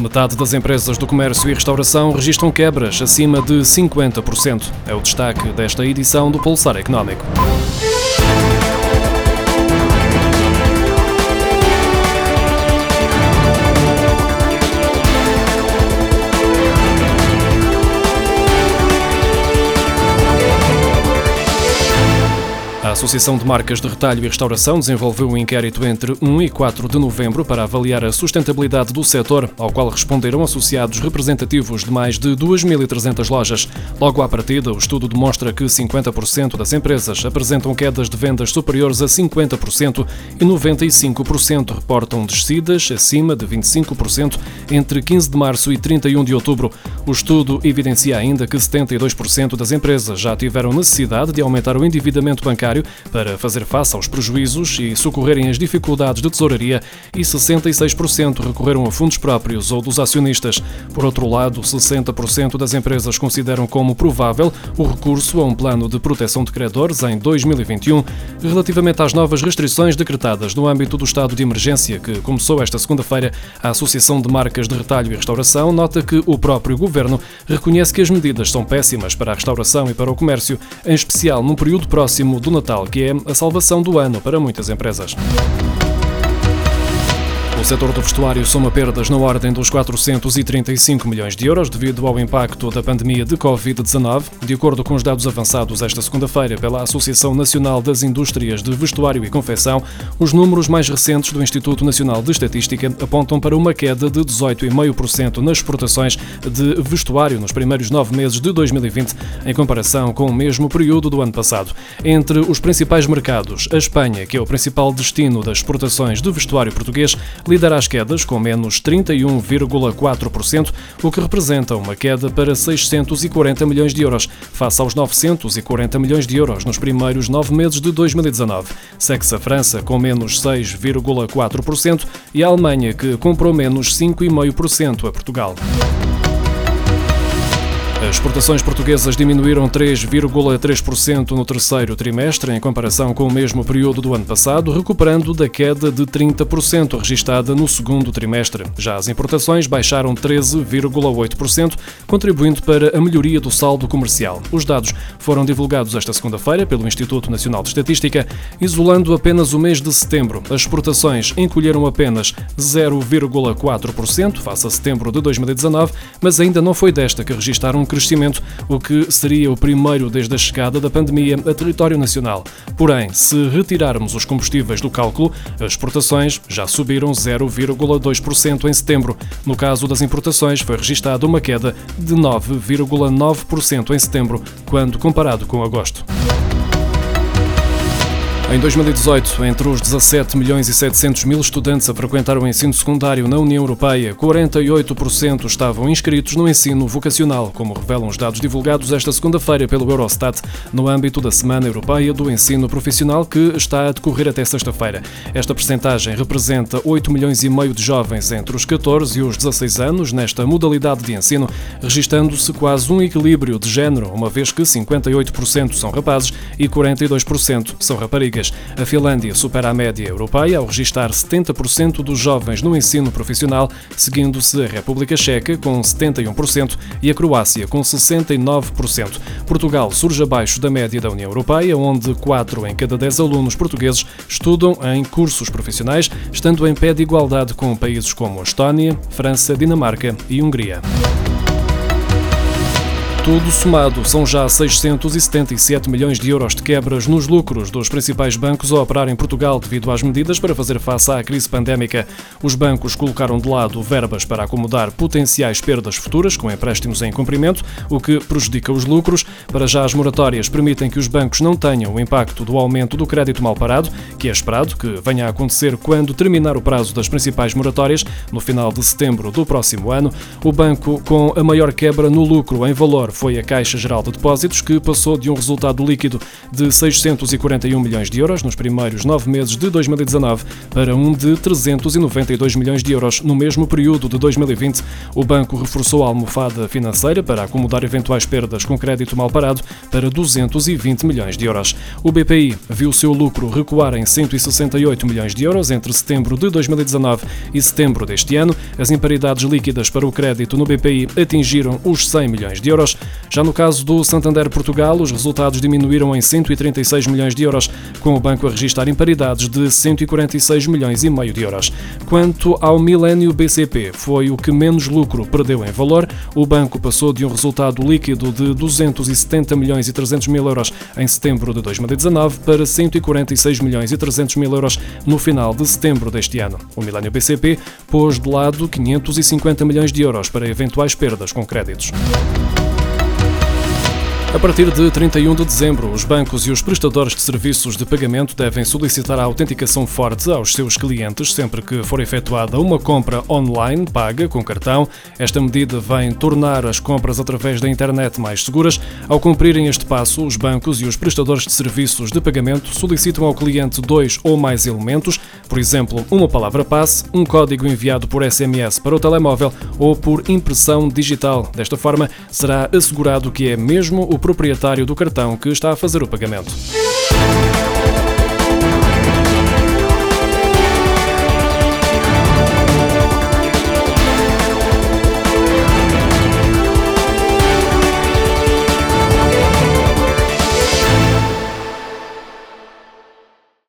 Metade das empresas do comércio e restauração registram quebras acima de 50%. É o destaque desta edição do Pulsar Económico. Associação de Marcas de Retalho e Restauração desenvolveu um inquérito entre 1 e 4 de novembro para avaliar a sustentabilidade do setor, ao qual responderam associados representativos de mais de 2.300 lojas. Logo à partida, o estudo demonstra que 50% das empresas apresentam quedas de vendas superiores a 50% e 95% reportam descidas acima de 25% entre 15 de março e 31 de outubro. O estudo evidencia ainda que 72% das empresas já tiveram necessidade de aumentar o endividamento bancário para fazer face aos prejuízos e socorrerem as dificuldades de tesouraria e 66% recorreram a fundos próprios ou dos acionistas. Por outro lado, 60% das empresas consideram como provável o recurso a um plano de proteção de credores em 2021, relativamente às novas restrições decretadas no âmbito do estado de emergência que começou esta segunda-feira. A Associação de Marcas de Retalho e Restauração nota que o próprio governo reconhece que as medidas são péssimas para a restauração e para o comércio, em especial num período próximo do Natal que é a salvação do ano para muitas empresas. O setor do vestuário soma perdas na ordem dos 435 milhões de euros devido ao impacto da pandemia de Covid-19. De acordo com os dados avançados esta segunda-feira pela Associação Nacional das Indústrias de Vestuário e Confecção, os números mais recentes do Instituto Nacional de Estatística apontam para uma queda de 18,5% nas exportações de vestuário nos primeiros nove meses de 2020, em comparação com o mesmo período do ano passado. Entre os principais mercados, a Espanha, que é o principal destino das exportações de vestuário português, lidera as quedas com menos 31,4%, o que representa uma queda para 640 milhões de euros, face aos 940 milhões de euros nos primeiros nove meses de 2019. Segue-se a França com menos 6,4% e a Alemanha, que comprou menos 5,5% a Portugal. As exportações portuguesas diminuíram 3,3% no terceiro trimestre, em comparação com o mesmo período do ano passado, recuperando da queda de 30% registada no segundo trimestre. Já as importações baixaram 13,8%, contribuindo para a melhoria do saldo comercial. Os dados foram divulgados esta segunda-feira pelo Instituto Nacional de Estatística, isolando apenas o mês de setembro. As exportações encolheram apenas 0,4% face a setembro de 2019, mas ainda não foi desta que registaram crescimento, o que seria o primeiro desde a chegada da pandemia a território nacional. Porém, se retirarmos os combustíveis do cálculo, as exportações já subiram 0,2% em setembro. No caso das importações, foi registada uma queda de 9,9% em setembro, quando comparado com agosto. Em 2018, entre os 17 milhões e 700 mil estudantes a frequentar o ensino secundário na União Europeia, 48% estavam inscritos no ensino vocacional, como revelam os dados divulgados esta segunda-feira pelo Eurostat, no âmbito da Semana Europeia do Ensino Profissional, que está a decorrer até sexta-feira. Esta percentagem representa 8 milhões e meio de jovens entre os 14 e os 16 anos nesta modalidade de ensino, registando-se quase um equilíbrio de género, uma vez que 58% são rapazes e 42% são raparigas. A Finlândia supera a média europeia ao registrar 70% dos jovens no ensino profissional, seguindo-se a República Checa com 71% e a Croácia com 69%. Portugal surge abaixo da média da União Europeia, onde 4 em cada 10 alunos portugueses estudam em cursos profissionais, estando em pé de igualdade com países como Estónia, França, Dinamarca e Hungria. Tudo somado, são já 677 milhões de euros de quebras nos lucros dos principais bancos a operar em Portugal devido às medidas para fazer face à crise pandémica. Os bancos colocaram de lado verbas para acomodar potenciais perdas futuras com empréstimos em cumprimento, o que prejudica os lucros. Para já, as moratórias permitem que os bancos não tenham o impacto do aumento do crédito mal parado, que é esperado que venha a acontecer quando terminar o prazo das principais moratórias, no final de setembro do próximo ano. O banco com a maior quebra no lucro em valor foi a Caixa Geral de Depósitos, que passou de um resultado líquido de 641 milhões de euros nos primeiros nove meses de 2019 para um de 392 milhões de euros no mesmo período de 2020. O banco reforçou a almofada financeira para acomodar eventuais perdas com crédito mal parado para 220 milhões de euros. O BPI viu seu lucro recuar em 168 milhões de euros entre setembro de 2019 e setembro deste ano. As imparidades líquidas para o crédito no BPI atingiram os 100 milhões de euros. Já no caso do Santander Portugal, os resultados diminuíram em 136 milhões de euros, com o banco a registrar imparidades de 146 milhões e meio de euros. Quanto ao Milênio BCP, foi o que menos lucro perdeu em valor. O banco passou de um resultado líquido de 270 milhões e 300 mil euros em setembro de 2019 para 146 milhões e 300 mil euros no final de setembro deste ano. O Milênio BCP pôs de lado 550 milhões de euros para eventuais perdas com créditos. A partir de 31 de dezembro, os bancos e os prestadores de serviços de pagamento devem solicitar a autenticação forte aos seus clientes sempre que for efetuada uma compra online paga com cartão. Esta medida vem tornar as compras através da internet mais seguras. Ao cumprirem este passo, os bancos e os prestadores de serviços de pagamento solicitam ao cliente dois ou mais elementos, por exemplo, uma palavra passe, um código enviado por SMS para o telemóvel ou por impressão digital. Desta forma, será assegurado que é mesmo o proprietário do cartão que está a fazer o pagamento.